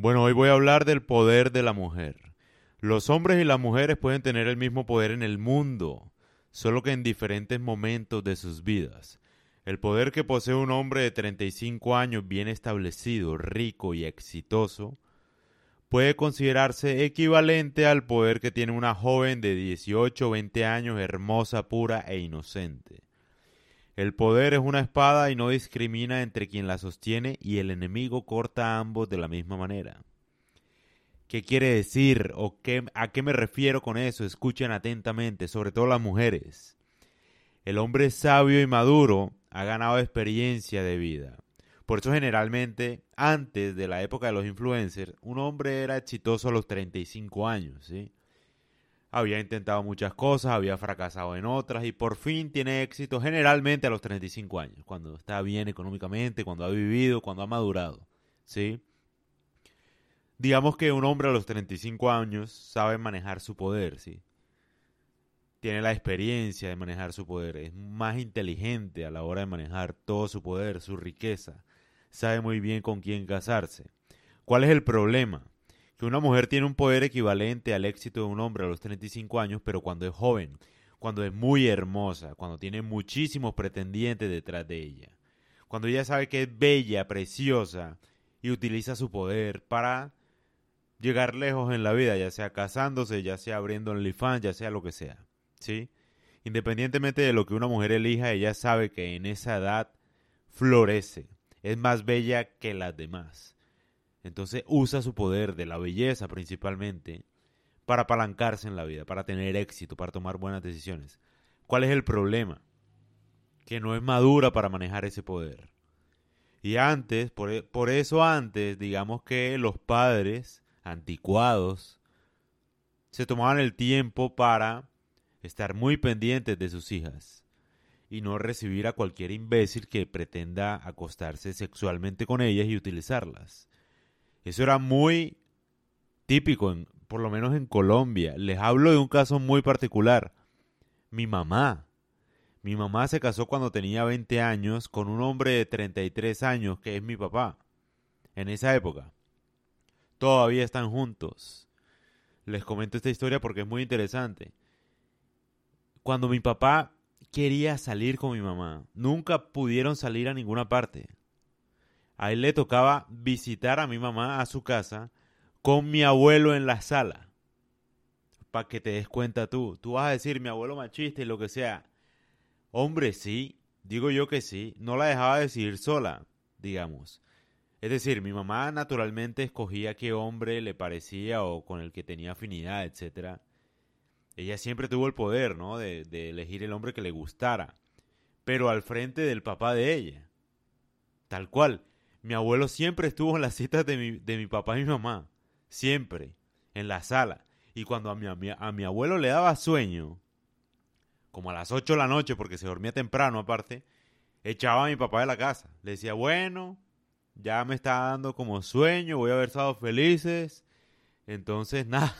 Bueno, hoy voy a hablar del poder de la mujer. Los hombres y las mujeres pueden tener el mismo poder en el mundo, solo que en diferentes momentos de sus vidas. El poder que posee un hombre de 35 años bien establecido, rico y exitoso, puede considerarse equivalente al poder que tiene una joven de 18 o 20 años hermosa, pura e inocente. El poder es una espada y no discrimina entre quien la sostiene y el enemigo corta a ambos de la misma manera. ¿Qué quiere decir o qué, a qué me refiero con eso? Escuchen atentamente, sobre todo las mujeres. El hombre sabio y maduro ha ganado experiencia de vida. Por eso generalmente, antes de la época de los influencers, un hombre era exitoso a los 35 años, ¿sí? Había intentado muchas cosas, había fracasado en otras y por fin tiene éxito generalmente a los 35 años, cuando está bien económicamente, cuando ha vivido, cuando ha madurado, ¿sí? Digamos que un hombre a los 35 años sabe manejar su poder, ¿sí? Tiene la experiencia de manejar su poder, es más inteligente a la hora de manejar todo su poder, su riqueza, sabe muy bien con quién casarse. ¿Cuál es el problema? Que una mujer tiene un poder equivalente al éxito de un hombre a los 35 años, pero cuando es joven, cuando es muy hermosa, cuando tiene muchísimos pretendientes detrás de ella, cuando ella sabe que es bella, preciosa y utiliza su poder para llegar lejos en la vida, ya sea casándose, ya sea abriendo OnlyFans, ya sea lo que sea, ¿sí? Independientemente de lo que una mujer elija, ella sabe que en esa edad florece, es más bella que las demás. Entonces usa su poder de la belleza principalmente para apalancarse en la vida, para tener éxito, para tomar buenas decisiones. ¿Cuál es el problema? Que no es madura para manejar ese poder. Y antes, por, e, por eso antes, digamos que los padres anticuados se tomaban el tiempo para estar muy pendientes de sus hijas y no recibir a cualquier imbécil que pretenda acostarse sexualmente con ellas y utilizarlas. Eso era muy típico, por lo menos en Colombia. Les hablo de un caso muy particular. Mi mamá. Mi mamá se casó cuando tenía 20 años con un hombre de 33 años, que es mi papá. En esa época. Todavía están juntos. Les comento esta historia porque es muy interesante. Cuando mi papá quería salir con mi mamá, nunca pudieron salir a ninguna parte a él le tocaba visitar a mi mamá a su casa con mi abuelo en la sala. Para que te des cuenta tú. Tú vas a decir mi abuelo machista y lo que sea. Hombre, sí, digo yo que sí. No la dejaba decidir sola, digamos. Es decir, mi mamá naturalmente escogía qué hombre le parecía o con el que tenía afinidad, etc. Ella siempre tuvo el poder, ¿no? De, de elegir el hombre que le gustara. Pero al frente del papá de ella. Tal cual mi abuelo siempre estuvo en las citas de mi, de mi papá y mi mamá. Siempre. En la sala. Y cuando a mi, a mi abuelo le daba sueño, como a las 8 de la noche, porque se dormía temprano aparte, echaba a mi papá de la casa. Le decía, bueno, ya me está dando como sueño, voy a haber estado felices. Entonces, nada,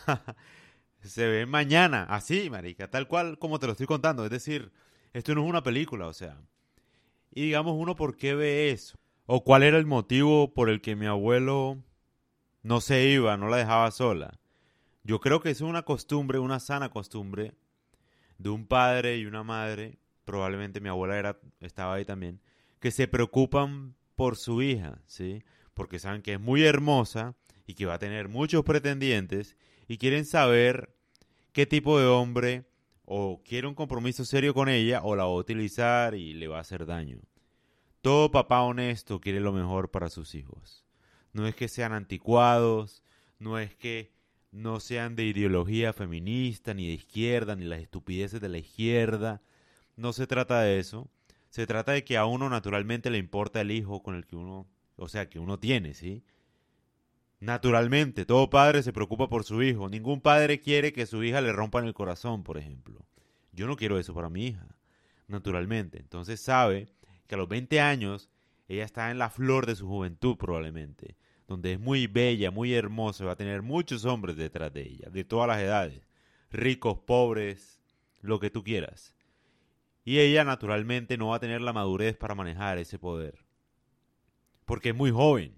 se ve mañana, así, marica, tal cual como te lo estoy contando. Es decir, esto no es una película, o sea. Y digamos uno, ¿por qué ve eso? ¿O cuál era el motivo por el que mi abuelo no se iba, no la dejaba sola? Yo creo que es una costumbre, una sana costumbre de un padre y una madre, probablemente mi abuela era, estaba ahí también, que se preocupan por su hija, ¿sí? Porque saben que es muy hermosa y que va a tener muchos pretendientes y quieren saber qué tipo de hombre o quiere un compromiso serio con ella o la va a utilizar y le va a hacer daño. Todo papá honesto quiere lo mejor para sus hijos. No es que sean anticuados, no es que no sean de ideología feminista, ni de izquierda, ni las estupideces de la izquierda. No se trata de eso. Se trata de que a uno naturalmente le importa el hijo con el que uno, o sea, que uno tiene, ¿sí? Naturalmente, todo padre se preocupa por su hijo. Ningún padre quiere que su hija le rompan el corazón, por ejemplo. Yo no quiero eso para mi hija, naturalmente. Entonces sabe que a los 20 años ella está en la flor de su juventud probablemente, donde es muy bella, muy hermosa, va a tener muchos hombres detrás de ella, de todas las edades, ricos, pobres, lo que tú quieras. Y ella naturalmente no va a tener la madurez para manejar ese poder, porque es muy joven.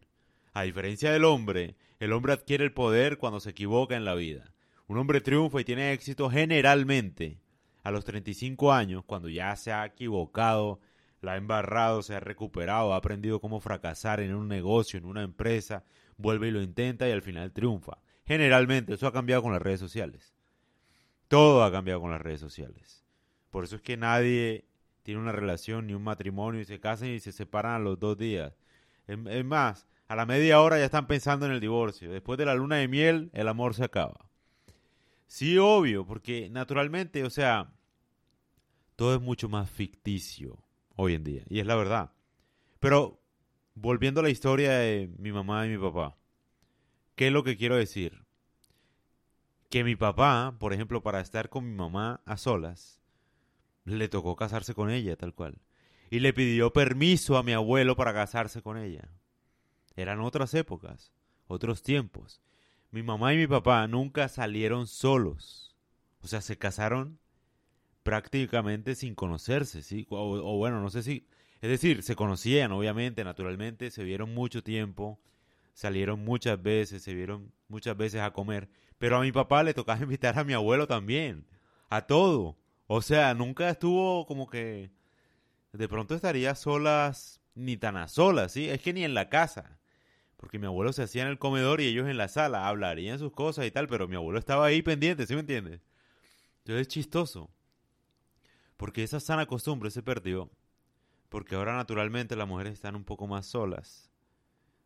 A diferencia del hombre, el hombre adquiere el poder cuando se equivoca en la vida. Un hombre triunfa y tiene éxito generalmente a los 35 años, cuando ya se ha equivocado, la ha embarrado, se ha recuperado, ha aprendido cómo fracasar en un negocio, en una empresa, vuelve y lo intenta y al final triunfa. Generalmente, eso ha cambiado con las redes sociales. Todo ha cambiado con las redes sociales. Por eso es que nadie tiene una relación ni un matrimonio y se casan y se separan a los dos días. Es más, a la media hora ya están pensando en el divorcio. Después de la luna de miel, el amor se acaba. Sí, obvio, porque naturalmente, o sea, todo es mucho más ficticio hoy en día. Y es la verdad. Pero, volviendo a la historia de mi mamá y mi papá, ¿qué es lo que quiero decir? Que mi papá, por ejemplo, para estar con mi mamá a solas, le tocó casarse con ella, tal cual. Y le pidió permiso a mi abuelo para casarse con ella. Eran otras épocas, otros tiempos. Mi mamá y mi papá nunca salieron solos. O sea, se casaron prácticamente sin conocerse, ¿sí? O, bueno, no sé si... Es decir, se conocían, obviamente, naturalmente, se vieron mucho tiempo, salieron muchas veces, se vieron muchas veces a comer, pero a mi papá le tocaba invitar a mi abuelo también, a todo. O sea, nunca estuvo como que... De pronto estaría solas, ni tan a solas, ¿sí? Es que ni en la casa porque mi abuelo se hacía en el comedor y ellos en la sala hablarían sus cosas y tal, pero mi abuelo estaba ahí pendiente, ¿sí me entiendes? Entonces es chistoso, porque esa sana costumbre se perdió, porque ahora naturalmente las mujeres están un poco más solas.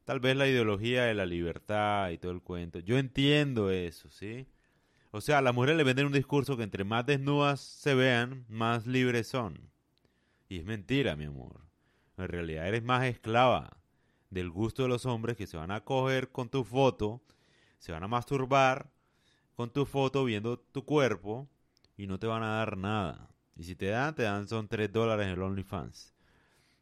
Tal vez la ideología de la libertad y todo el cuento. Yo entiendo eso, ¿sí? O sea, a las mujeres le venden un discurso que entre más desnudas se vean, más libres son. Y es mentira, mi amor. En realidad eres más esclava del gusto de los hombres que se van a coger con tu foto, se van a masturbar con tu foto viendo tu cuerpo y no te van a dar nada. Y si te dan, te dan son 3 dólares en el OnlyFans.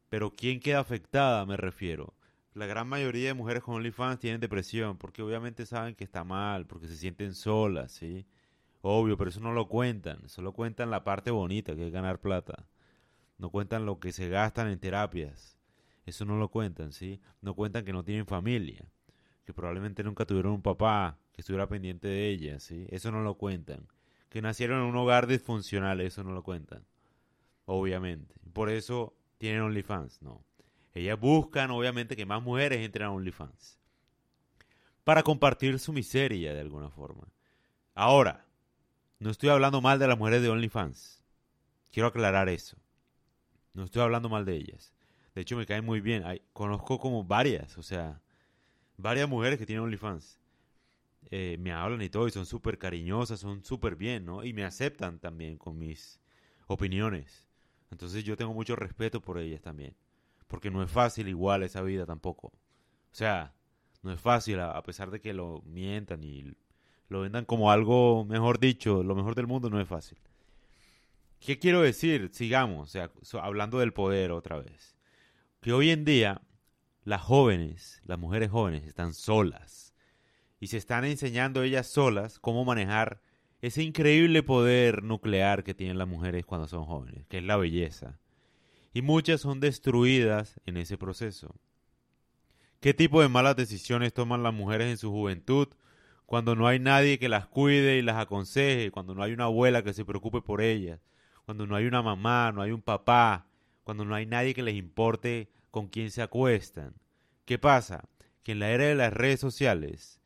Pero ¿quién queda afectada? Me refiero. La gran mayoría de mujeres con OnlyFans tienen depresión porque obviamente saben que está mal, porque se sienten solas, ¿sí? Obvio, pero eso no lo cuentan. Solo cuentan la parte bonita, que es ganar plata. No cuentan lo que se gastan en terapias eso no lo cuentan, ¿sí? No cuentan que no tienen familia, que probablemente nunca tuvieron un papá que estuviera pendiente de ellas, ¿sí? Eso no lo cuentan. Que nacieron en un hogar disfuncional, eso no lo cuentan. Obviamente. Por eso tienen OnlyFans, no. Ellas buscan, obviamente, que más mujeres entren a OnlyFans. Para compartir su miseria de alguna forma. Ahora, no estoy hablando mal de las mujeres de OnlyFans. Quiero aclarar eso. No estoy hablando mal de ellas. De hecho, me caen muy bien. Conozco como varias, o sea, varias mujeres que tienen OnlyFans. Eh, me hablan y todo, y son súper cariñosas, son súper bien, ¿no? Y me aceptan también con mis opiniones. Entonces yo tengo mucho respeto por ellas también. Porque no es fácil igual esa vida tampoco. O sea, no es fácil, a pesar de que lo mientan y lo vendan como algo, mejor dicho, lo mejor del mundo, no es fácil. ¿Qué quiero decir? Sigamos, o sea, hablando del poder otra vez que hoy en día las jóvenes, las mujeres jóvenes están solas y se están enseñando ellas solas cómo manejar ese increíble poder nuclear que tienen las mujeres cuando son jóvenes, que es la belleza. Y muchas son destruidas en ese proceso. ¿Qué tipo de malas decisiones toman las mujeres en su juventud cuando no hay nadie que las cuide y las aconseje, cuando no hay una abuela que se preocupe por ellas, cuando no hay una mamá, no hay un papá, cuando no hay nadie que les importe con quién se acuestan. ¿Qué pasa? Que en la era de las redes sociales,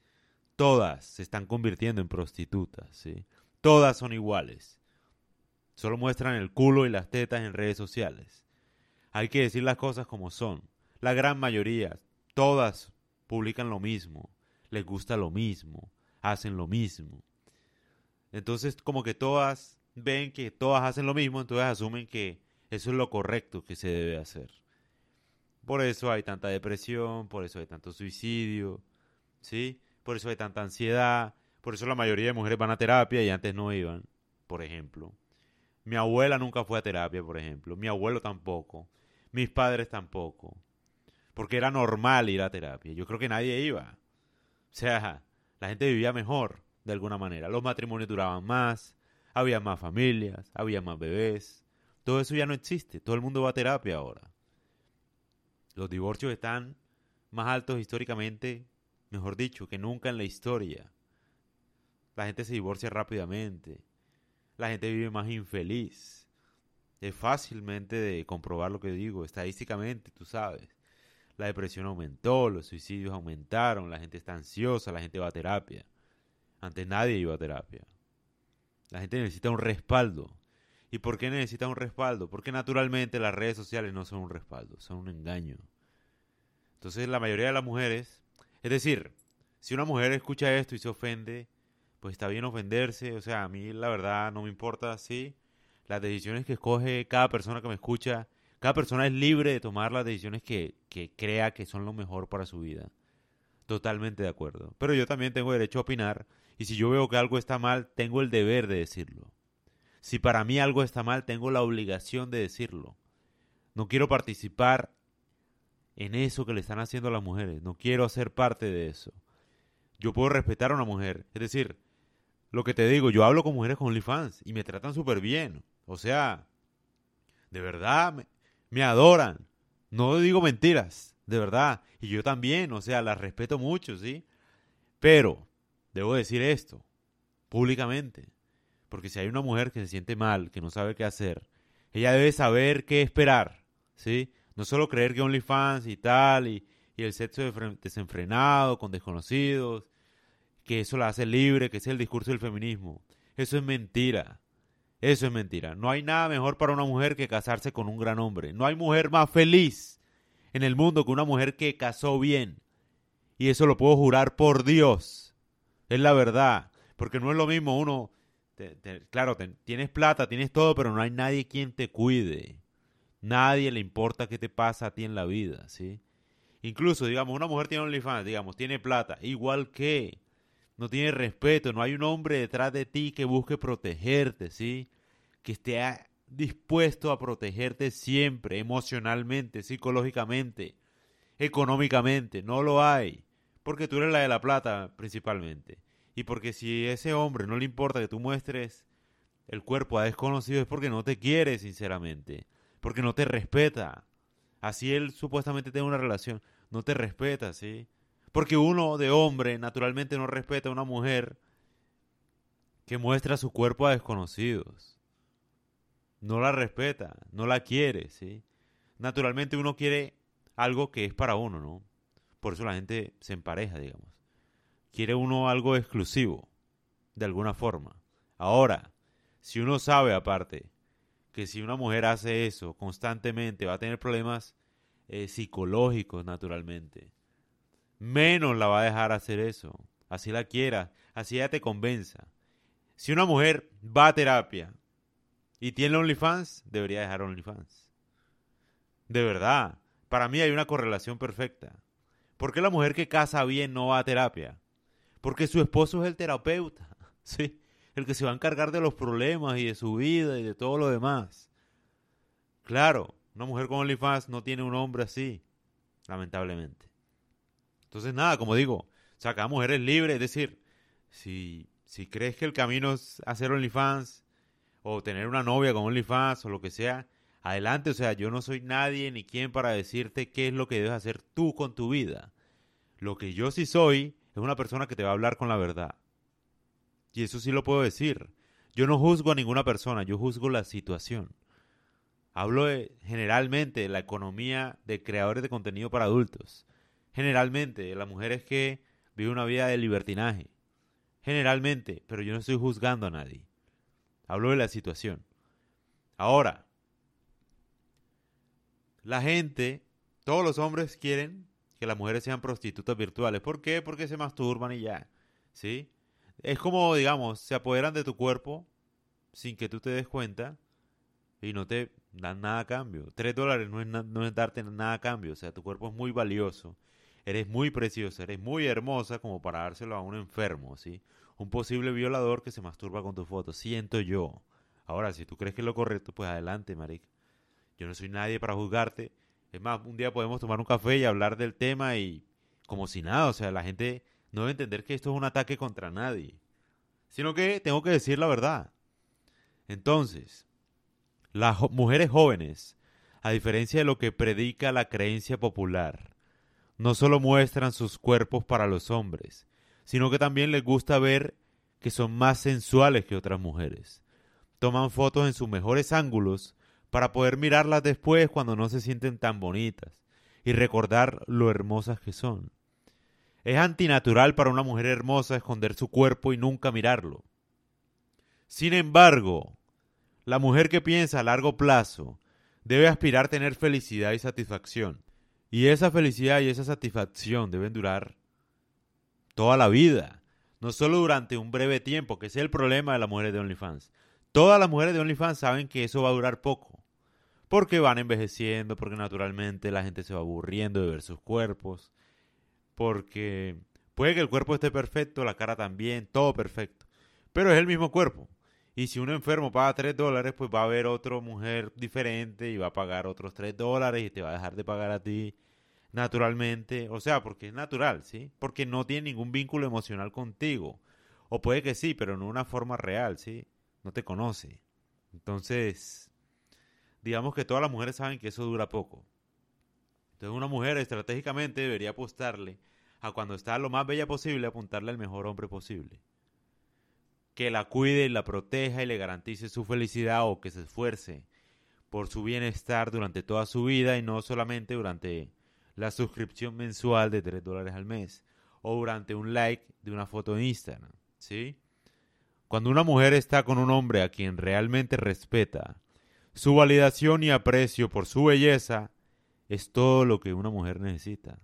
todas se están convirtiendo en prostitutas, ¿sí? Todas son iguales. Solo muestran el culo y las tetas en redes sociales. Hay que decir las cosas como son. La gran mayoría, todas publican lo mismo, les gusta lo mismo, hacen lo mismo. Entonces, como que todas ven que todas hacen lo mismo, entonces asumen que eso es lo correcto que se debe hacer. Por eso hay tanta depresión, por eso hay tanto suicidio, ¿sí? Por eso hay tanta ansiedad, por eso la mayoría de mujeres van a terapia y antes no iban, por ejemplo. Mi abuela nunca fue a terapia, por ejemplo. Mi abuelo tampoco. Mis padres tampoco. Porque era normal ir a terapia. Yo creo que nadie iba. O sea, la gente vivía mejor, de alguna manera. Los matrimonios duraban más, había más familias, había más bebés. Todo eso ya no existe. Todo el mundo va a terapia ahora. Los divorcios están más altos históricamente, mejor dicho, que nunca en la historia. La gente se divorcia rápidamente. La gente vive más infeliz. Es fácilmente de comprobar lo que digo, estadísticamente, tú sabes. La depresión aumentó, los suicidios aumentaron, la gente está ansiosa, la gente va a terapia. Antes nadie iba a terapia. La gente necesita un respaldo. ¿Y por qué necesita un respaldo? Porque naturalmente las redes sociales no son un respaldo, son un engaño. Entonces la mayoría de las mujeres, es decir, si una mujer escucha esto y se ofende, pues está bien ofenderse, o sea, a mí la verdad no me importa, sí, las decisiones que escoge cada persona que me escucha, cada persona es libre de tomar las decisiones que, que crea que son lo mejor para su vida. Totalmente de acuerdo. Pero yo también tengo derecho a opinar y si yo veo que algo está mal, tengo el deber de decirlo. Si para mí algo está mal, tengo la obligación de decirlo. No quiero participar en eso que le están haciendo a las mujeres. No quiero hacer parte de eso. Yo puedo respetar a una mujer. Es decir, lo que te digo, yo hablo con mujeres con OnlyFans y me tratan súper bien. O sea, de verdad, me, me adoran. No digo mentiras, de verdad. Y yo también, o sea, las respeto mucho, ¿sí? Pero, debo decir esto, públicamente. Porque si hay una mujer que se siente mal, que no sabe qué hacer, ella debe saber qué esperar, ¿sí? No solo creer que OnlyFans y tal, y, y el sexo desenfrenado con desconocidos, que eso la hace libre, que es el discurso del feminismo. Eso es mentira. Eso es mentira. No hay nada mejor para una mujer que casarse con un gran hombre. No hay mujer más feliz en el mundo que una mujer que casó bien. Y eso lo puedo jurar por Dios. Es la verdad. Porque no es lo mismo uno... claro, tienes plata, tienes todo, pero no hay nadie quien te cuide. Nadie le importa qué te pasa a ti en la vida, ¿sí? Incluso, digamos, una mujer tiene OnlyFans, digamos, tiene plata, igual que no tiene respeto, no hay un hombre detrás de ti que busque protegerte, ¿sí? Que esté dispuesto a protegerte siempre, emocionalmente, psicológicamente, económicamente, no lo hay, porque tú eres la de la plata principalmente. Y porque si ese hombre no le importa que tú muestres el cuerpo a desconocido es porque no te quiere, sinceramente, porque no te respeta. Así él supuestamente tiene una relación, no te respeta, ¿sí? Porque uno de hombre naturalmente no respeta a una mujer que muestra su cuerpo a desconocidos. No la respeta, no la quiere, ¿sí? Naturalmente uno quiere algo que es para uno, ¿no? Por eso la gente se empareja, digamos. Quiere uno algo exclusivo, de alguna forma. Ahora, si uno sabe aparte que si una mujer hace eso constantemente va a tener problemas eh, psicológicos, naturalmente, menos la va a dejar hacer eso. Así la quiera, así ella te convenza. Si una mujer va a terapia y tiene OnlyFans, debería dejar OnlyFans. De verdad, para mí hay una correlación perfecta. ¿Por qué la mujer que casa bien no va a terapia? Porque su esposo es el terapeuta, ¿sí? El que se va a encargar de los problemas y de su vida y de todo lo demás. Claro, una mujer con OnlyFans no tiene un hombre así, lamentablemente. Entonces, nada, como digo, o sea, cada mujer es libre, es decir, si, si crees que el camino es hacer OnlyFans o tener una novia con OnlyFans o lo que sea, adelante, o sea, yo no soy nadie ni quien para decirte qué es lo que debes hacer tú con tu vida. Lo que yo sí soy es una persona que te va a hablar con la verdad. Y eso sí lo puedo decir. Yo no juzgo a ninguna persona, yo juzgo la situación. Hablo de, generalmente de la economía de creadores de contenido para adultos generalmente la mujer es que vive una vida de libertinaje. Generalmente, pero yo no estoy juzgando a nadie. Hablo de la situación. Ahora, la gente, todos los hombres quieren que las mujeres sean prostitutas virtuales. ¿Por qué? Porque se masturban y ya. ¿Sí? Es como, digamos, se apoderan de tu cuerpo sin que tú te des cuenta y no te dan nada a cambio. Tres dólares no es, no es darte nada a cambio. O sea, tu cuerpo es muy valioso. Eres muy preciosa, eres muy hermosa como para dárselo a un enfermo, ¿sí? Un posible violador que se masturba con tu foto, siento yo. Ahora, si tú crees que es lo correcto, pues adelante, maric. Yo no soy nadie para juzgarte. Es más, un día podemos tomar un café y hablar del tema y como si nada, o sea, la gente no debe entender que esto es un ataque contra nadie, sino que tengo que decir la verdad. Entonces, las mujeres jóvenes, a diferencia de lo que predica la creencia popular, no solo muestran sus cuerpos para los hombres, sino que también les gusta ver que son más sensuales que otras mujeres. Toman fotos en sus mejores ángulos para poder mirarlas después cuando no se sienten tan bonitas y recordar lo hermosas que son. Es antinatural para una mujer hermosa esconder su cuerpo y nunca mirarlo. Sin embargo, la mujer que piensa a largo plazo debe aspirar a tener felicidad y satisfacción. Y esa felicidad y esa satisfacción deben durar toda la vida, no solo durante un breve tiempo, que es el problema de las mujeres de OnlyFans. Todas las mujeres de OnlyFans saben que eso va a durar poco, porque van envejeciendo, porque naturalmente la gente se va aburriendo de ver sus cuerpos, porque puede que el cuerpo esté perfecto, la cara también, todo perfecto, pero es el mismo cuerpo. Y si uno enfermo paga 3 dólares, pues va a haber otra mujer diferente y va a pagar otros 3 dólares y te va a dejar de pagar a ti naturalmente. O sea, porque es natural, ¿sí? Porque no tiene ningún vínculo emocional contigo. O puede que sí, pero no una forma real, ¿sí? No te conoce. Entonces, digamos que todas las mujeres saben que eso dura poco. Entonces una mujer estratégicamente debería apostarle a cuando está lo más bella posible, apuntarle al mejor hombre posible que la cuide y la proteja y le garantice su felicidad o que se esfuerce por su bienestar durante toda su vida y no solamente durante la suscripción mensual de 3 dólares al mes o durante un like de una foto en Instagram, ¿sí? Cuando una mujer está con un hombre a quien realmente respeta, su validación y aprecio por su belleza es todo lo que una mujer necesita.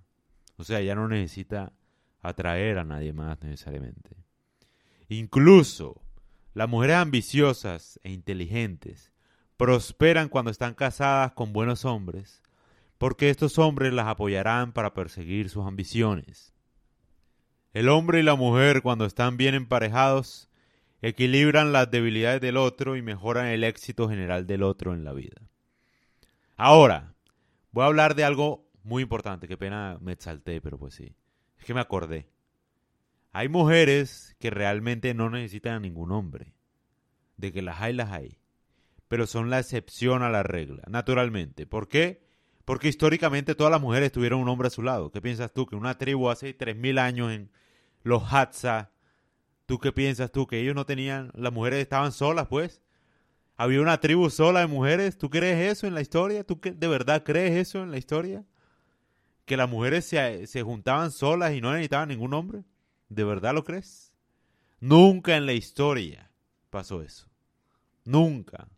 O sea, ella no necesita atraer a nadie más necesariamente. Incluso las mujeres ambiciosas e inteligentes prosperan cuando están casadas con buenos hombres, porque estos hombres las apoyarán para perseguir sus ambiciones. El hombre y la mujer, cuando están bien emparejados, equilibran las debilidades del otro y mejoran el éxito general del otro en la vida. Ahora, voy a hablar de algo muy importante, qué pena me exalté, pero pues sí, es que me acordé. Hay mujeres que realmente no necesitan a ningún hombre. De que las hay, las hay. Pero son la excepción a la regla, naturalmente. ¿Por qué? Porque históricamente todas las mujeres tuvieron un hombre a su lado. ¿Qué piensas tú? Que una tribu hace 3.000 años en los Hadza, ¿tú qué piensas tú? Que ellos no tenían, las mujeres estaban solas, pues. Había una tribu sola de mujeres. ¿Tú crees eso en la historia? ¿Tú de verdad crees eso en la historia? Que las mujeres se, se juntaban solas y no necesitaban ningún hombre. ¿De verdad lo crees? Nunca en la historia pasó eso. Nunca.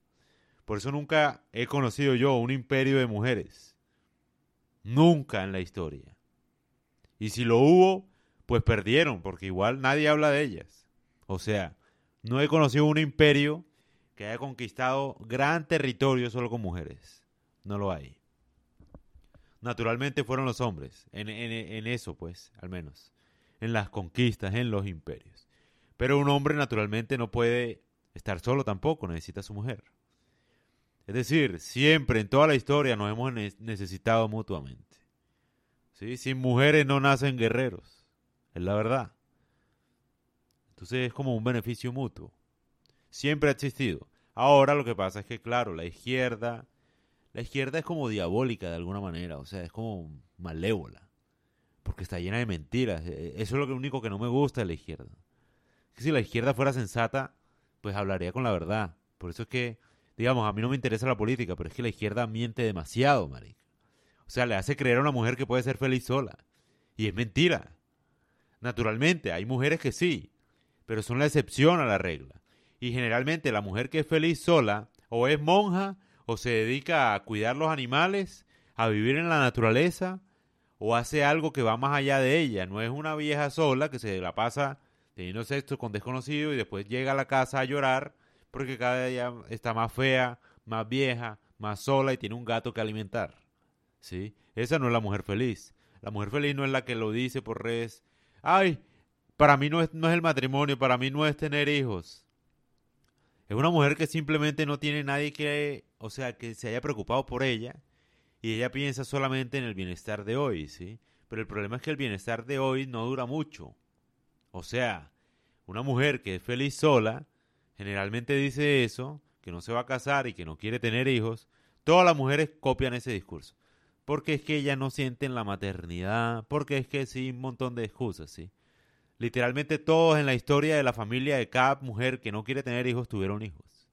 Por eso nunca he conocido yo un imperio de mujeres. Nunca en la historia. Y si lo hubo, pues perdieron, porque igual nadie habla de ellas. O sea, no he conocido un imperio que haya conquistado gran territorio solo con mujeres. No lo hay. Naturalmente fueron los hombres, en, eso pues, al menos en las conquistas, en los imperios. Pero un hombre naturalmente no puede estar solo tampoco, necesita a su mujer. Es decir, siempre en toda la historia nos hemos necesitado mutuamente. ¿Sí? Sin mujeres no nacen guerreros, es la verdad. Entonces es como un beneficio mutuo. Siempre ha existido. Ahora lo que pasa es que, claro, la izquierda, la izquierda es como diabólica de alguna manera, o sea, es como malévola porque está llena de mentiras. E, eso es lo único que no me gusta de la izquierda. Que si la izquierda fuera sensata, pues hablaría con la verdad. Por eso es que, digamos, a mí no me interesa la política, pero es que la izquierda miente demasiado, marica. O sea, le hace creer a una mujer que puede ser feliz sola. Y es mentira. Naturalmente, hay mujeres que sí, pero son la excepción a la regla. Y generalmente la mujer que es feliz sola, o es monja, o se dedica a cuidar los animales, a vivir en la naturaleza, o hace algo que va más allá de ella. No es una vieja sola que se la pasa teniendo sexo con desconocido y después llega a la casa a llorar porque cada día está más fea, más vieja, más sola y tiene un gato que alimentar. ¿Sí? Esa no es la mujer feliz. La mujer feliz no es la que lo dice por redes. Ay, para mí no es, no es el matrimonio, para mí no es tener hijos. Es una mujer que simplemente no tiene nadie que, o sea, que se haya preocupado por ella y ella piensa solamente en el bienestar de hoy, ¿sí? Pero el problema es que el bienestar de hoy no dura mucho. O sea, una mujer que es feliz sola, generalmente dice eso, que no se va a casar y que no quiere tener hijos, todas las mujeres copian ese discurso. porque es que ellas no sienten la maternidad, porque es que sí, un montón de excusas, ¿sí? Literalmente todos en la historia de la familia de cada mujer que no quiere tener hijos tuvieron hijos.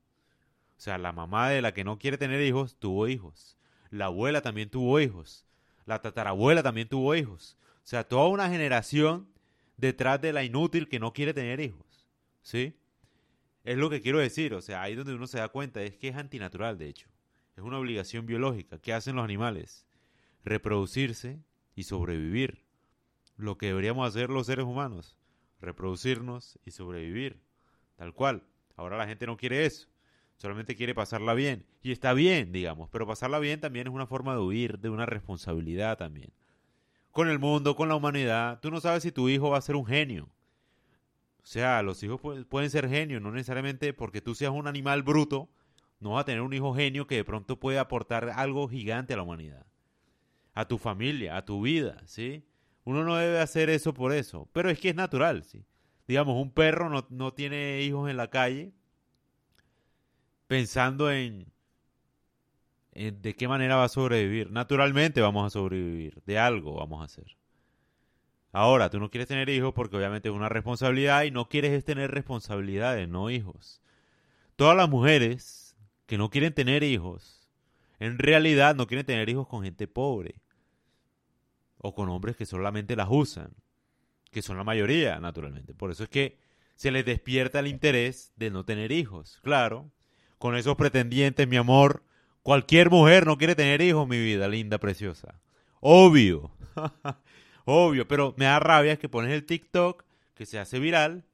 O sea, la mamá de la que no quiere tener hijos tuvo hijos. La abuela también tuvo hijos. La tatarabuela también tuvo hijos. O sea, toda una generación detrás de la inútil que no quiere tener hijos. ¿Sí? Es lo que quiero decir. O sea, ahí donde uno se da cuenta es que es antinatural, de hecho. Es una obligación biológica. ¿Qué hacen los animales? Reproducirse y sobrevivir lo que deberíamos hacer los seres humanos, reproducirnos y sobrevivir, tal cual. Ahora la gente no quiere eso, solamente quiere pasarla bien. Y está bien, digamos, pero pasarla bien también es una forma de huir de una responsabilidad también. Con el mundo, con la humanidad, tú no sabes si tu hijo va a ser un genio. O sea, los hijos pueden ser genios, no necesariamente porque tú seas un animal bruto, no vas a tener un hijo genio que de pronto puede aportar algo gigante a la humanidad. A tu familia, a tu vida, ¿sí? Uno no debe hacer eso por eso, pero es que es natural, ¿sí? Digamos, un perro no, no tiene hijos en la calle pensando en, en de qué manera va a sobrevivir. Naturalmente vamos a sobrevivir, de algo vamos a hacer. Ahora, tú no quieres tener hijos porque obviamente es una responsabilidad y no quieres tener responsabilidades, no hijos. Todas las mujeres que no quieren tener hijos, en realidad no quieren tener hijos con gente pobre o con hombres que solamente las usan, que son la mayoría, naturalmente. Por eso es que se les despierta el interés de no tener hijos. Claro, con esos pretendientes, mi amor, cualquier mujer no quiere tener hijos, mi vida linda, preciosa. Obvio, obvio, pero me da rabia que pones el TikTok, que se hace viral,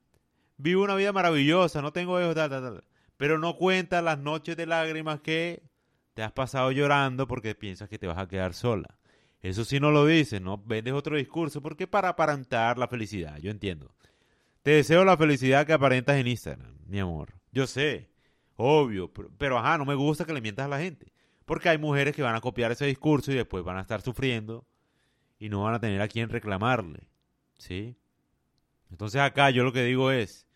vivo una vida maravillosa, no tengo hijos, tal, tal, tal. Pero no cuentas las noches de lágrimas que te has pasado llorando porque piensas que te vas a quedar sola. Eso sí no lo dices, ¿no? Vendes otro discurso porque para aparentar la felicidad, yo entiendo. Te deseo la felicidad que aparentas en Instagram, mi amor. Yo sé, obvio, pero, pero, ajá, no me gusta que le mientas a la gente. Porque hay mujeres que van a copiar ese discurso y después van a estar sufriendo y no van a tener a quien reclamarle. ¿Sí? Entonces acá yo lo que digo es,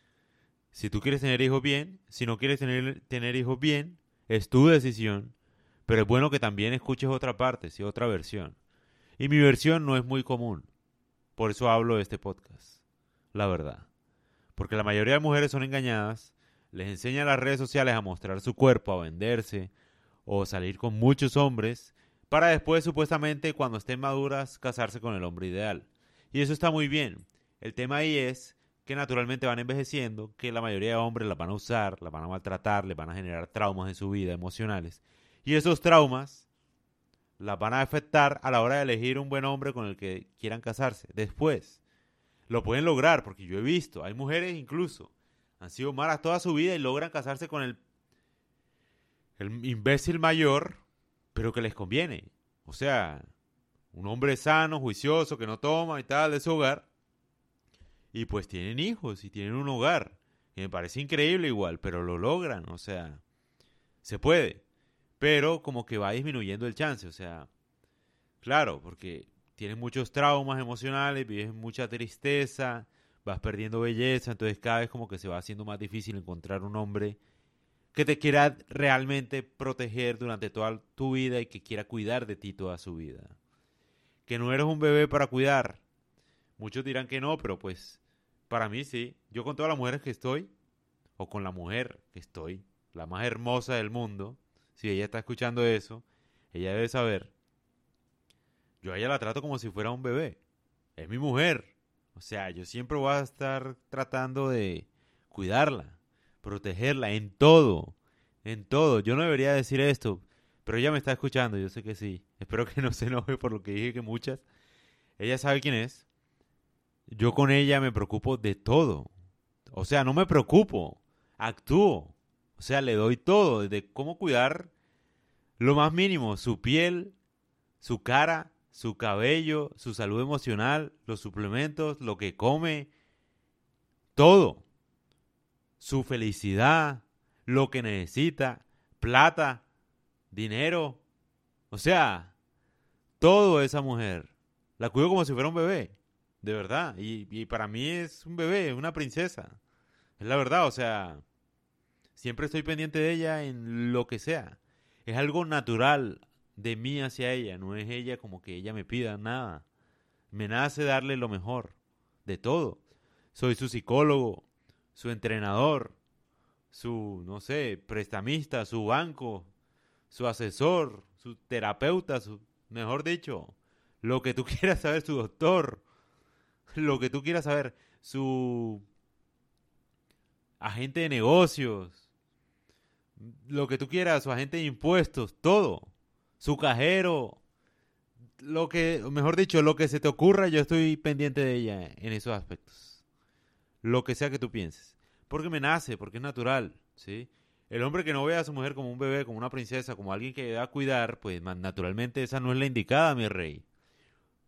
si tú quieres tener hijos bien, si no quieres tener, tener hijos bien, es tu decisión, pero es bueno que también escuches otra parte, ¿sí? otra versión. Y mi versión no es muy común. Por eso hablo de este podcast. La verdad. Porque la mayoría de mujeres son engañadas, les enseñan las redes sociales a mostrar su cuerpo, a venderse o salir con muchos hombres, para después supuestamente cuando estén maduras casarse con el hombre ideal. Y eso está muy bien. El tema ahí es que naturalmente van envejeciendo, que la mayoría de hombres las van a usar, las van a maltratar, les van a generar traumas en su vida emocionales. Y esos traumas las van a afectar a la hora de elegir un buen hombre con el que quieran casarse. Después, lo pueden lograr, porque yo he visto, hay mujeres incluso, han sido malas toda su vida y logran casarse con el, el imbécil mayor, pero que les conviene. O sea, un hombre sano, juicioso, que no toma y tal de su hogar. Y pues tienen hijos y tienen un hogar. Y me parece increíble igual, pero lo logran. O sea, se puede pero como que va disminuyendo el chance, o sea, claro, porque tienes muchos traumas emocionales, vives mucha tristeza, vas perdiendo belleza, entonces cada vez como que se va haciendo más difícil encontrar un hombre que te quiera realmente proteger durante toda tu vida y que quiera cuidar de ti toda su vida. Que no eres un bebé para cuidar. Muchos dirán que no, pero pues para mí sí. Yo con todas las mujeres que estoy, o con la mujer que estoy, la más hermosa del mundo, si ella está escuchando eso, ella debe saber. Yo a ella la trato como si fuera un bebé. Es mi mujer. O sea, yo siempre voy a estar tratando de cuidarla, protegerla en todo, en todo. Yo no debería decir esto, pero ella me está escuchando, yo sé que sí. Espero que no se enoje por lo que dije que muchas. Ella sabe quién es. Yo con ella me preocupo de todo. O sea, no me preocupo, actúo. O sea, le doy todo, desde cómo cuidar lo más mínimo, su piel, su cara, su cabello, su salud emocional, los suplementos, lo que come, todo. Su felicidad, lo que necesita, plata, dinero. O sea, todo esa mujer. La cuido como si fuera un bebé, de verdad. Y, para mí es un bebé, una princesa. Es la verdad, o sea, Siempre estoy pendiente de ella en lo que sea. Es algo natural de mí hacia ella, no es ella como que ella me pida nada. Me nace darle lo mejor de todo. Soy su psicólogo, su entrenador, su, no sé, prestamista, su banco, su asesor, su terapeuta, su, mejor dicho, lo que tú quieras saber, su doctor, lo que tú quieras saber, su agente de negocios, lo que tú quieras, su agente de impuestos, todo, su cajero, lo que, mejor dicho, lo que se te ocurra, yo estoy pendiente de ella en esos aspectos. Lo que sea que tú pienses. Porque me nace, porque es natural, ¿sí? El hombre que no ve a su mujer como un bebé, como una princesa, como alguien que a cuidar, pues naturalmente esa no es la indicada, mi rey.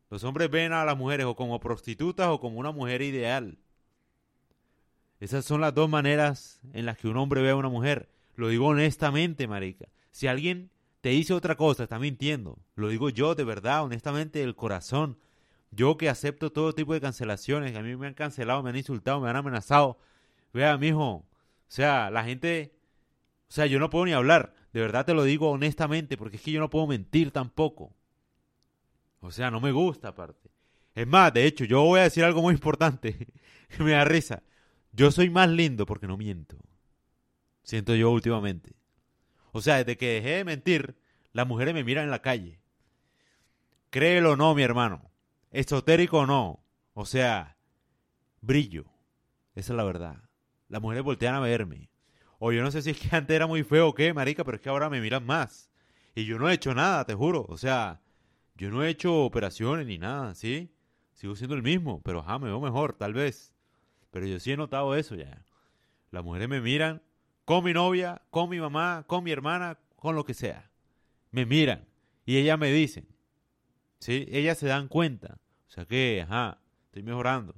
Los hombres ven a las mujeres o como prostitutas o como una mujer ideal. Esas son las dos maneras en las que un hombre ve a una mujer. Lo digo honestamente, marica. Si alguien te dice otra cosa, está mintiendo. Lo digo yo de verdad, honestamente, del corazón. Yo que acepto todo tipo de cancelaciones, a mí me han cancelado, me han insultado, me han amenazado. Vea, mijo, o sea, la gente, o sea, yo no puedo ni hablar. De verdad te lo digo honestamente, porque es que yo no puedo mentir tampoco. O sea, no me gusta aparte. Es más, de hecho, yo voy a decir algo muy importante que me da risa. Yo soy más lindo porque no miento. Siento yo últimamente. O sea, desde que dejé de mentir, las mujeres me miran en la calle. Créelo o no, mi hermano. Esotérico o no. O sea, brillo. Esa es la verdad. Las mujeres voltean a verme. O yo no sé si es que antes era muy feo o qué, marica, pero es que ahora me miran más. Y yo no he hecho nada, te juro. O sea, yo no he hecho operaciones ni nada, ¿sí? Sigo siendo el mismo, pero ajá, me veo mejor, tal vez. Pero yo sí he notado eso ya. Las mujeres me miran con mi novia, con mi mamá, con mi hermana, con lo que sea. Me miran y ellas me dicen. ¿Sí? Ellas se dan cuenta. O sea que, ajá, estoy mejorando.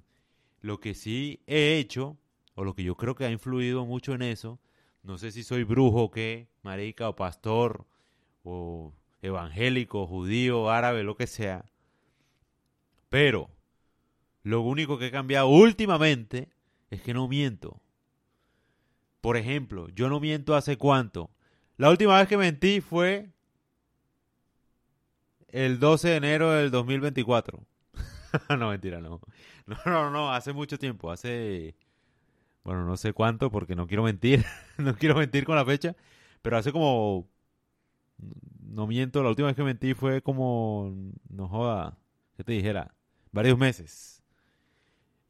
Lo que sí he hecho, o lo que yo creo que ha influido mucho en eso, no sé si soy brujo o qué, marica, o pastor, o evangélico, judío, árabe, lo que sea. Pero lo único que he cambiado últimamente es que no miento. Por ejemplo, yo no miento hace cuánto. La última vez que mentí fue el 12 de enero del 2024. no, mentira, no. No, no, no, hace mucho tiempo, hace... Bueno, no sé cuánto porque no quiero mentir, no quiero mentir con la fecha, pero hace como... No miento, la última vez que mentí fue como... No joda, que te dijera, varios meses.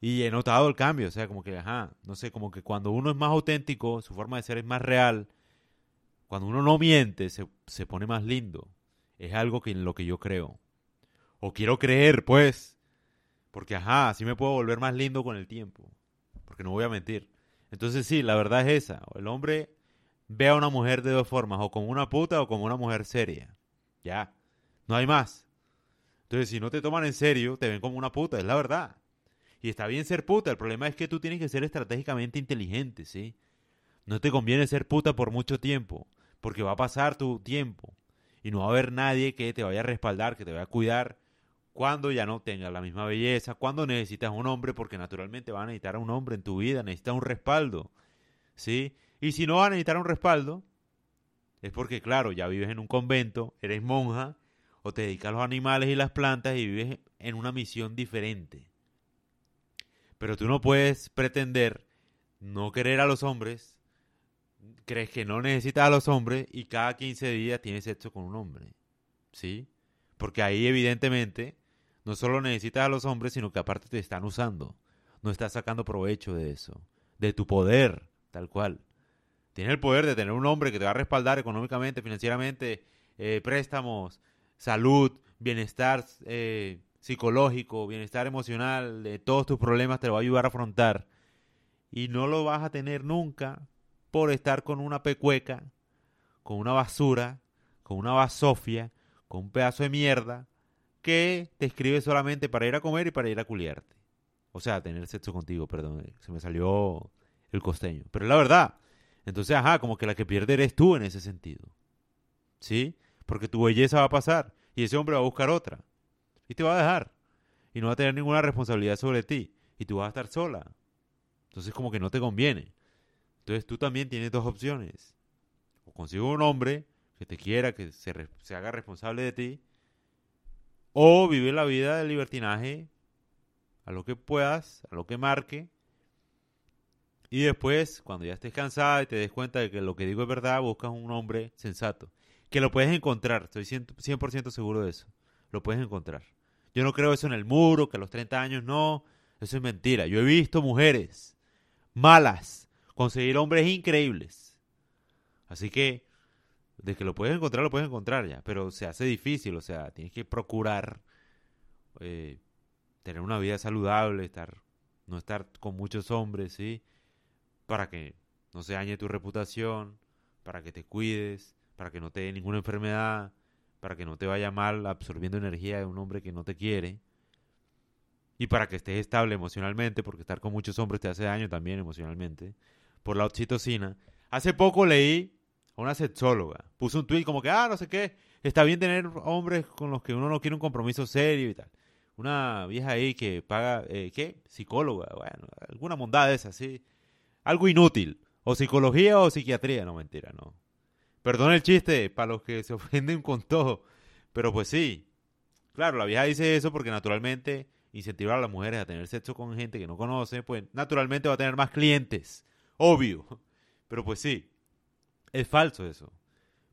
Y he notado el cambio, o sea, como que, ajá, no sé, como que cuando uno es más auténtico, su forma de ser es más real, cuando uno no miente, se, se pone más lindo. Es algo que en lo que yo creo. O quiero creer, pues. Porque, ajá, así me puedo volver más lindo con el tiempo. Porque no voy a mentir. Entonces, sí, la verdad es esa. El hombre ve a una mujer de dos formas, o como una puta o como una mujer seria. Ya. No hay más. Entonces, si no te toman en serio, te ven como una puta, es la verdad. Y está bien ser puta, el problema es que tú tienes que ser estratégicamente inteligente, ¿sí? No te conviene ser puta por mucho tiempo, porque va a pasar tu tiempo y no va a haber nadie que te vaya a respaldar, que te vaya a cuidar cuando ya no tengas la misma belleza, cuando necesitas un hombre, porque naturalmente va a necesitar a un hombre en tu vida, necesitas un respaldo, ¿sí? Y si no va a necesitar un respaldo, es porque, claro, ya vives en un convento, eres monja, o te dedicas a los animales y las plantas y vives en una misión diferente. Pero tú no puedes pretender no querer a los hombres, crees que no necesitas a los hombres y cada 15 días tienes sexo con un hombre. ¿Sí? Porque ahí evidentemente no solo necesitas a los hombres, sino que aparte te están usando. No estás sacando provecho de eso, de tu poder, tal cual. Tienes el poder de tener un hombre que te va a respaldar económicamente, financieramente, eh, préstamos, salud, bienestar, eh, psicológico, bienestar emocional, de todos tus problemas te lo va a ayudar a afrontar. Y no lo vas a tener nunca por estar con una pecueca, con una basura, con una basofia, con un pedazo de mierda que te escribe solamente para ir a comer y para ir a culiarte. O sea, tener sexo contigo, perdón, se me salió el costeño. Pero es la verdad. Entonces, ajá, como que la que pierde eres tú en ese sentido. ¿Sí? Porque tu belleza va a pasar y ese hombre va a buscar otra y te va a dejar. Y no va a tener ninguna responsabilidad sobre ti. Y tú vas a estar sola. Entonces como que no te conviene. Entonces tú también tienes dos opciones. O consigo un hombre que te quiera, que se, se haga responsable de ti, o vive la vida del libertinaje a lo que puedas, a lo que marque, y después, cuando ya estés cansada y te des cuenta de que lo que digo es verdad, buscas un hombre sensato. Que lo puedes encontrar, estoy 100% seguro de eso. Lo puedes encontrar. Yo no creo eso en el muro, que a los 30 años no. Eso es mentira. Yo he visto mujeres malas conseguir hombres increíbles. Así que, de que lo puedes encontrar, lo puedes encontrar ya. Pero se hace difícil, o sea, tienes que procurar eh, tener una vida saludable, estar, no estar con muchos hombres, ¿sí? para que no se dañe tu reputación, para que te cuides, para que no te dé ninguna enfermedad, para que no te vaya mal absorbiendo energía de un hombre que no te quiere. Y para que estés estable emocionalmente, porque estar con muchos hombres te hace daño también emocionalmente, por la oxitocina. Hace poco leí a una sexóloga, puso un tweet como que, ah, no sé qué, está bien tener hombres con los que uno no quiere un compromiso serio y tal. Una vieja ahí que paga, eh, ¿qué? Psicóloga, bueno, alguna bondad de esa, sí algo inútil. O psicología o psiquiatría. No, mentira, no. Perdón el chiste para los que se ofenden con todo. Pero pues sí. Claro, la vieja dice eso porque naturalmente incentivar a las mujeres a tener sexo con gente que no conoce, pues naturalmente va a tener más clientes. Obvio. Pero pues sí. Es falso eso.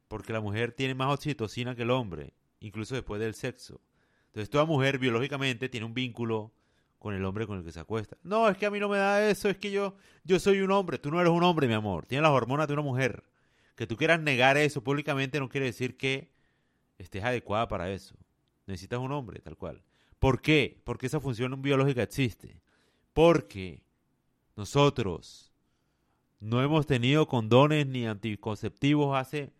Porque la mujer tiene más oxitocina que el hombre, incluso después del sexo. Entonces toda mujer biológicamente tiene un vínculo con el hombre con el que se acuesta. No, es que a mí no me da eso, es que yo, yo soy un hombre, tú no eres un hombre, mi amor, tienes las hormonas de una mujer. Que tú quieras negar eso públicamente no quiere decir que estés adecuada para eso. Necesitas un hombre, tal cual. ¿Por qué? Porque esa función biológica existe. Porque nosotros no hemos tenido condones ni anticonceptivos hace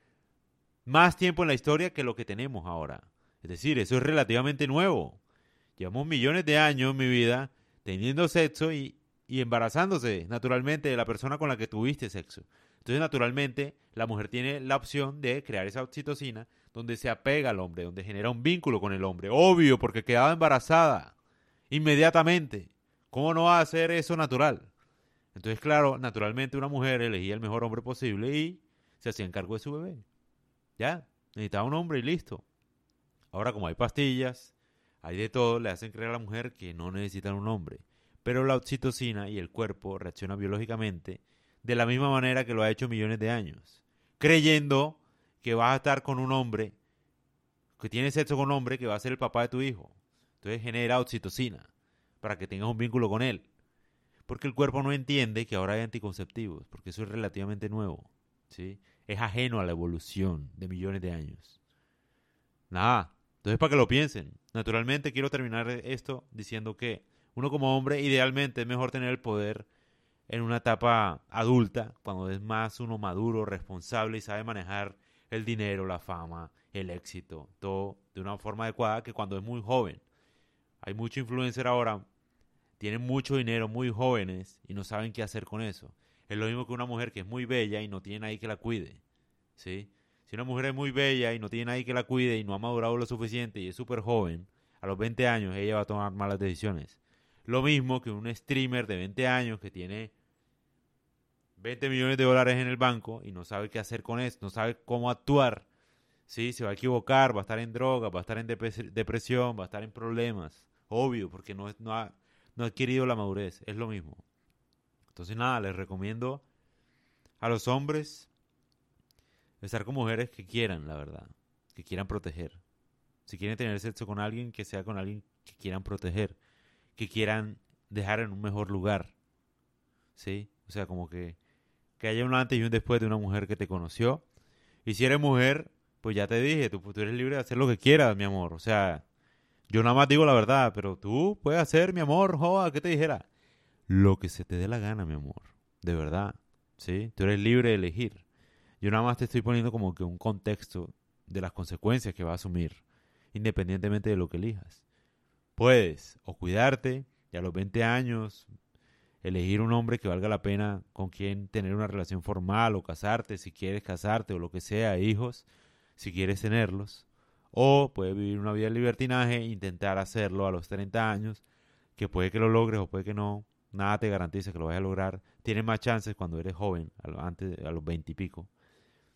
más tiempo en la historia que lo que tenemos ahora. Es decir, eso es relativamente nuevo. Llevamos millones de años en mi vida teniendo sexo y, embarazándose naturalmente de la persona con la que tuviste sexo. Entonces, naturalmente, la mujer tiene la opción de crear esa oxitocina donde se apega al hombre, donde genera un vínculo con el hombre. Obvio, porque quedaba embarazada inmediatamente. ¿Cómo no va a hacer eso natural? Entonces, claro, naturalmente una mujer elegía el mejor hombre posible y se hacía cargo de su bebé. Ya, necesitaba un hombre y listo. Ahora, como hay pastillas, hay de todo, le hacen creer a la mujer que no necesitan un hombre. Pero la oxitocina y el cuerpo reaccionan biológicamente de la misma manera que lo ha hecho millones de años. Creyendo que vas a estar con un hombre, que tiene sexo con un hombre que va a ser el papá de tu hijo. Entonces genera oxitocina para que tengas un vínculo con él. Porque el cuerpo no entiende que ahora hay anticonceptivos, porque eso es relativamente nuevo. ¿sí? Es ajeno a la evolución de millones de años. Nada, entonces, para que lo piensen, naturalmente quiero terminar esto diciendo que uno como hombre, idealmente es mejor tener el poder en una etapa adulta, cuando es más uno maduro, responsable y sabe manejar el dinero, la fama, el éxito, todo de una forma adecuada que cuando es muy joven. Hay mucho influencer ahora, tienen mucho dinero, muy jóvenes y no saben qué hacer con eso. Es lo mismo que una mujer que es muy bella y no tiene nadie que la cuide. ¿Sí? Si una mujer es muy bella y no tiene nadie que la cuide y no ha madurado lo suficiente y es súper joven, a los 20 años ella va a tomar malas decisiones. Lo mismo que un streamer de 20 años que tiene 20 millones de dólares en el banco y no sabe qué hacer con eso, no sabe cómo actuar. Sí, se va a equivocar, va a estar en droga, va a estar en depresión, va a estar en problemas. Obvio, porque no, no, ha, no ha adquirido la madurez. Es lo mismo. Entonces, nada, les recomiendo a los hombres Estar con mujeres que quieran, la verdad. Que quieran proteger. Si quieren tener sexo con alguien, que sea con alguien que quieran proteger. Que quieran dejar en un mejor lugar. ¿Sí? O sea, como que, que haya un antes y un después de una mujer que te conoció. Y si eres mujer, pues ya te dije, tú, tú eres libre de hacer lo que quieras, mi amor. O sea, yo nada más digo la verdad, pero tú puedes hacer, mi amor, joa, ¿qué te dijera? Lo que se te dé la gana, mi amor. De verdad. ¿Sí? Tú eres libre de elegir. Yo nada más te estoy poniendo como que un contexto de las consecuencias que va a asumir, independientemente de lo que elijas. Puedes o cuidarte y a los 20 años elegir un hombre que valga la pena con quien tener una relación formal o casarte, si quieres casarte o lo que sea, hijos, si quieres tenerlos. O puedes vivir una vida de libertinaje e intentar hacerlo a los 30 años, que puede que lo logres o puede que no. Nada te garantiza que lo vayas a lograr. Tienes más chances cuando eres joven, antes, a los 20 y pico.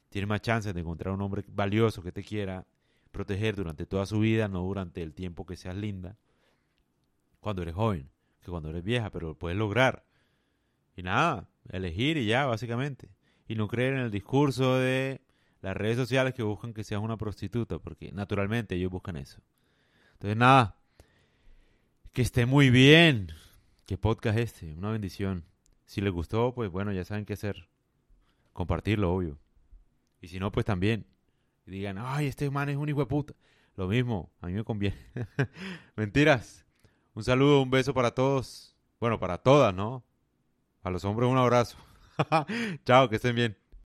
tienes más chances de encontrar un hombre valioso que te quiera proteger durante toda su vida, no durante el tiempo que seas linda, cuando eres joven, que cuando eres vieja, pero lo puedes lograr. Y nada, elegir y ya, básicamente. Y no creer en el discurso de las redes sociales que buscan que seas una prostituta, porque naturalmente ellos buscan eso. Entonces, nada, que esté muy bien. ¿Qué podcast este? Una bendición. Si les gustó, pues bueno, ya saben qué hacer. Compartirlo, obvio. Y si no, pues también. Digan, ay, este man es un hijo de puta. Lo mismo, a mí me conviene. Mentiras. Un saludo, un beso para todos. Bueno, para todas, ¿no? A los hombres un abrazo. Chao, que estén bien.